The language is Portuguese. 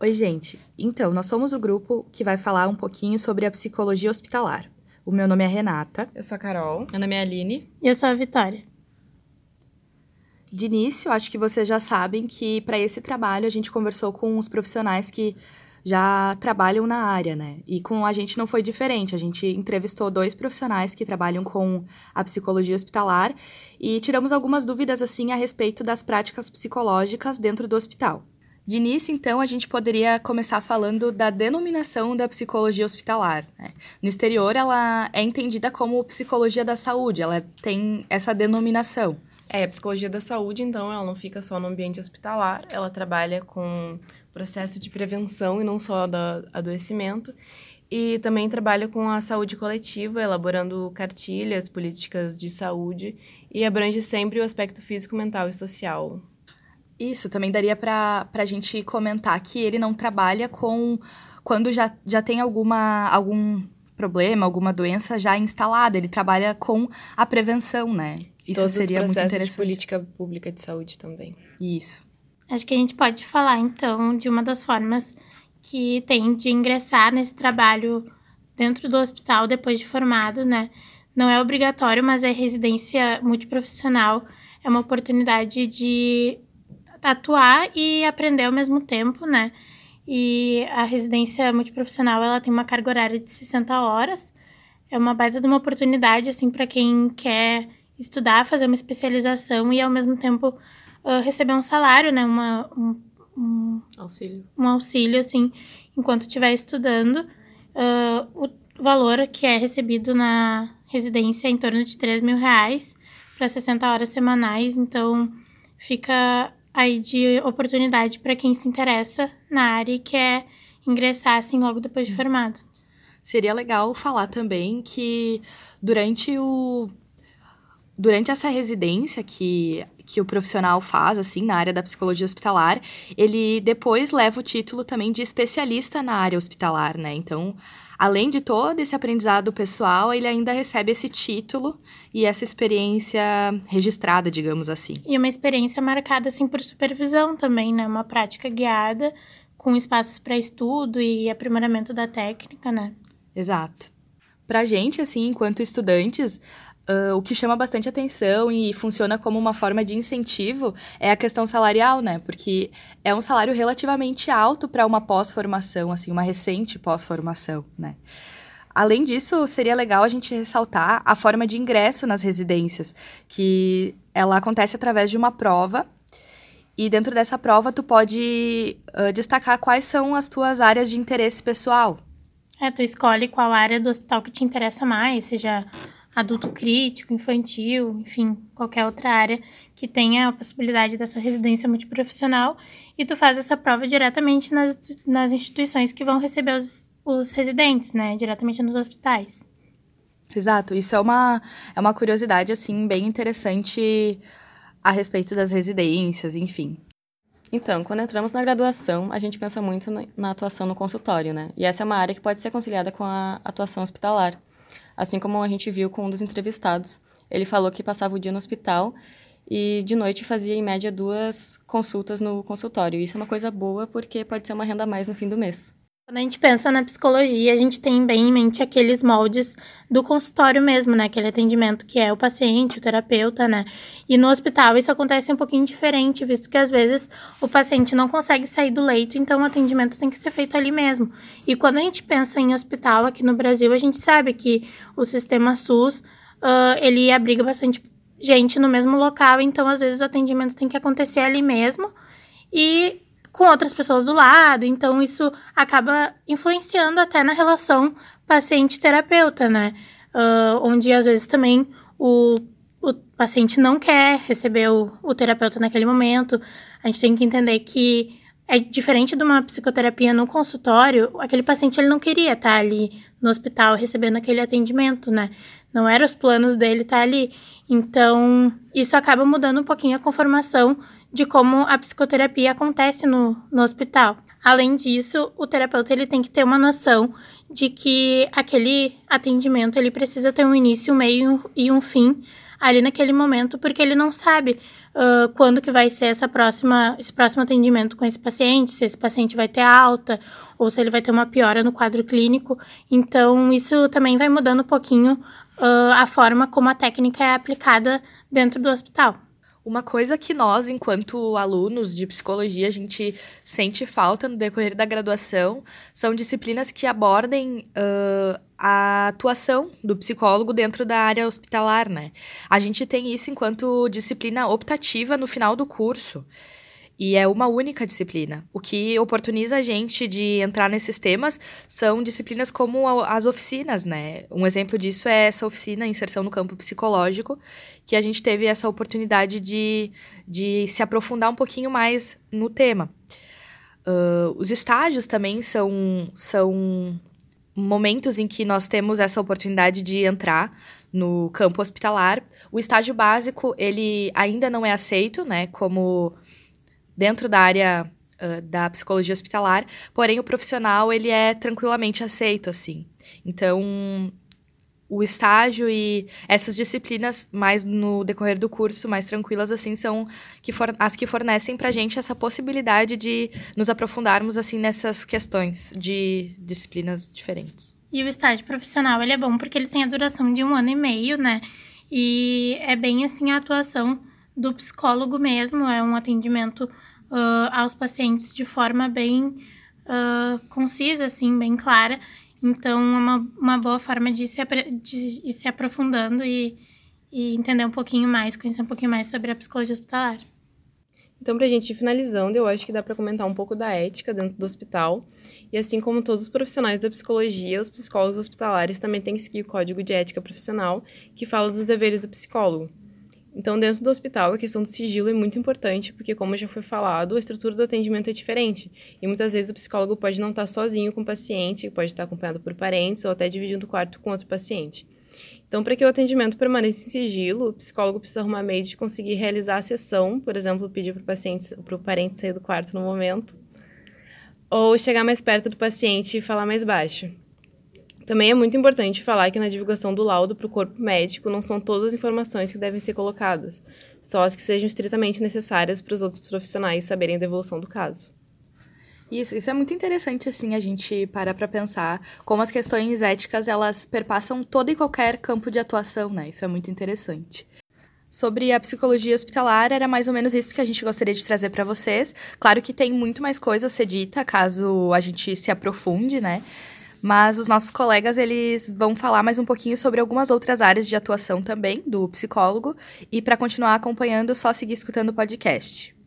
Oi, gente. Então, nós somos o grupo que vai falar um pouquinho sobre a psicologia hospitalar. O meu nome é Renata. Eu sou a Carol. Meu nome é Aline. E eu sou a Vitória. De início, acho que vocês já sabem que para esse trabalho a gente conversou com os profissionais que já trabalham na área, né? E com a gente não foi diferente. A gente entrevistou dois profissionais que trabalham com a psicologia hospitalar e tiramos algumas dúvidas assim a respeito das práticas psicológicas dentro do hospital. De início, então, a gente poderia começar falando da denominação da psicologia hospitalar. Né? No exterior, ela é entendida como psicologia da saúde, ela tem essa denominação. É, a psicologia da saúde, então, ela não fica só no ambiente hospitalar, ela trabalha com processo de prevenção e não só do adoecimento. E também trabalha com a saúde coletiva, elaborando cartilhas, políticas de saúde e abrange sempre o aspecto físico, mental e social. Isso, também daria para a gente comentar que ele não trabalha com quando já, já tem alguma, algum problema, alguma doença já instalada. Ele trabalha com a prevenção, né? Isso Todos seria muito interessante. De política pública de saúde também. Isso. Acho que a gente pode falar, então, de uma das formas que tem de ingressar nesse trabalho dentro do hospital depois de formado, né? Não é obrigatório, mas é residência multiprofissional. É uma oportunidade de atuar e aprender ao mesmo tempo, né? E a residência multiprofissional, ela tem uma carga horária de 60 horas. É uma baita de uma oportunidade, assim, para quem quer estudar, fazer uma especialização e, ao mesmo tempo, uh, receber um salário, né? Uma, um, um, auxílio. Um auxílio, assim, enquanto estiver estudando. Uh, o valor que é recebido na residência é em torno de 3 mil reais para 60 horas semanais. Então, fica aí de oportunidade para quem se interessa na área e quer ingressar assim logo depois de formado. Seria legal falar também que durante o durante essa residência que, que o profissional faz, assim, na área da psicologia hospitalar, ele depois leva o título também de especialista na área hospitalar, né? Então, além de todo esse aprendizado pessoal, ele ainda recebe esse título e essa experiência registrada, digamos assim. E uma experiência marcada, assim, por supervisão também, né? Uma prática guiada com espaços para estudo e aprimoramento da técnica, né? Exato. Pra gente, assim, enquanto estudantes, Uh, o que chama bastante atenção e funciona como uma forma de incentivo é a questão salarial, né? Porque é um salário relativamente alto para uma pós-formação, assim, uma recente pós-formação, né? Além disso, seria legal a gente ressaltar a forma de ingresso nas residências, que ela acontece através de uma prova. E dentro dessa prova, tu pode uh, destacar quais são as tuas áreas de interesse pessoal. É, tu escolhe qual área do hospital que te interessa mais, seja adulto crítico, infantil, enfim, qualquer outra área que tenha a possibilidade dessa residência multiprofissional e tu faz essa prova diretamente nas, nas instituições que vão receber os, os residentes, né, diretamente nos hospitais. Exato, isso é uma, é uma curiosidade, assim, bem interessante a respeito das residências, enfim. Então, quando entramos na graduação, a gente pensa muito na atuação no consultório, né? E essa é uma área que pode ser conciliada com a atuação hospitalar assim como a gente viu com um dos entrevistados. Ele falou que passava o dia no hospital e de noite fazia em média duas consultas no consultório. Isso é uma coisa boa porque pode ser uma renda a mais no fim do mês. Quando a gente pensa na psicologia, a gente tem bem em mente aqueles moldes do consultório mesmo, né? Aquele atendimento que é o paciente, o terapeuta, né? E no hospital isso acontece um pouquinho diferente, visto que às vezes o paciente não consegue sair do leito, então o atendimento tem que ser feito ali mesmo. E quando a gente pensa em hospital aqui no Brasil, a gente sabe que o sistema SUS, uh, ele abriga bastante gente no mesmo local, então às vezes o atendimento tem que acontecer ali mesmo. E com outras pessoas do lado, então isso acaba influenciando até na relação paciente-terapeuta, né? Uh, onde às vezes também o, o paciente não quer receber o, o terapeuta naquele momento. A gente tem que entender que é diferente de uma psicoterapia no consultório, aquele paciente ele não queria estar ali no hospital recebendo aquele atendimento, né? Não eram os planos dele estar ali. Então, isso acaba mudando um pouquinho a conformação de como a psicoterapia acontece no, no hospital. Além disso, o terapeuta ele tem que ter uma noção de que aquele atendimento ele precisa ter um início, um meio e um fim ali naquele momento, porque ele não sabe uh, quando que vai ser essa próxima, esse próximo atendimento com esse paciente, se esse paciente vai ter alta ou se ele vai ter uma piora no quadro clínico. Então, isso também vai mudando um pouquinho uh, a forma como a técnica é aplicada dentro do hospital. Uma coisa que nós, enquanto alunos de psicologia, a gente sente falta no decorrer da graduação são disciplinas que abordem uh, a atuação do psicólogo dentro da área hospitalar, né? A gente tem isso enquanto disciplina optativa no final do curso. E é uma única disciplina. O que oportuniza a gente de entrar nesses temas são disciplinas como as oficinas, né? Um exemplo disso é essa oficina, Inserção no Campo Psicológico, que a gente teve essa oportunidade de, de se aprofundar um pouquinho mais no tema. Uh, os estágios também são, são momentos em que nós temos essa oportunidade de entrar no campo hospitalar. O estágio básico, ele ainda não é aceito, né, como dentro da área uh, da psicologia hospitalar, porém o profissional ele é tranquilamente aceito assim. Então, o estágio e essas disciplinas mais no decorrer do curso, mais tranquilas assim, são que for, as que fornecem para gente essa possibilidade de nos aprofundarmos assim nessas questões de disciplinas diferentes. E o estágio profissional ele é bom porque ele tem a duração de um ano e meio, né? E é bem assim a atuação do psicólogo mesmo, é um atendimento uh, aos pacientes de forma bem uh, concisa, assim, bem clara. Então, é uma, uma boa forma de, se, de ir se aprofundando e, e entender um pouquinho mais, conhecer um pouquinho mais sobre a psicologia hospitalar. Então, para a gente ir finalizando, eu acho que dá para comentar um pouco da ética dentro do hospital. E assim como todos os profissionais da psicologia, os psicólogos hospitalares também têm que seguir o Código de Ética Profissional, que fala dos deveres do psicólogo. Então, dentro do hospital, a questão do sigilo é muito importante, porque, como já foi falado, a estrutura do atendimento é diferente. E muitas vezes o psicólogo pode não estar sozinho com o paciente, pode estar acompanhado por parentes ou até dividindo o quarto com outro paciente. Então, para que o atendimento permaneça em sigilo, o psicólogo precisa arrumar meio de conseguir realizar a sessão, por exemplo, pedir para o parente sair do quarto no momento, ou chegar mais perto do paciente e falar mais baixo. Também é muito importante falar que na divulgação do laudo para o corpo médico não são todas as informações que devem ser colocadas, só as que sejam estritamente necessárias para os outros profissionais saberem da evolução do caso. Isso, isso é muito interessante, assim, a gente parar para pensar como as questões éticas, elas perpassam todo e qualquer campo de atuação, né? Isso é muito interessante. Sobre a psicologia hospitalar, era mais ou menos isso que a gente gostaria de trazer para vocês. Claro que tem muito mais coisa a ser dita, caso a gente se aprofunde, né? Mas os nossos colegas, eles vão falar mais um pouquinho sobre algumas outras áreas de atuação também do psicólogo. E para continuar acompanhando, só seguir escutando o podcast.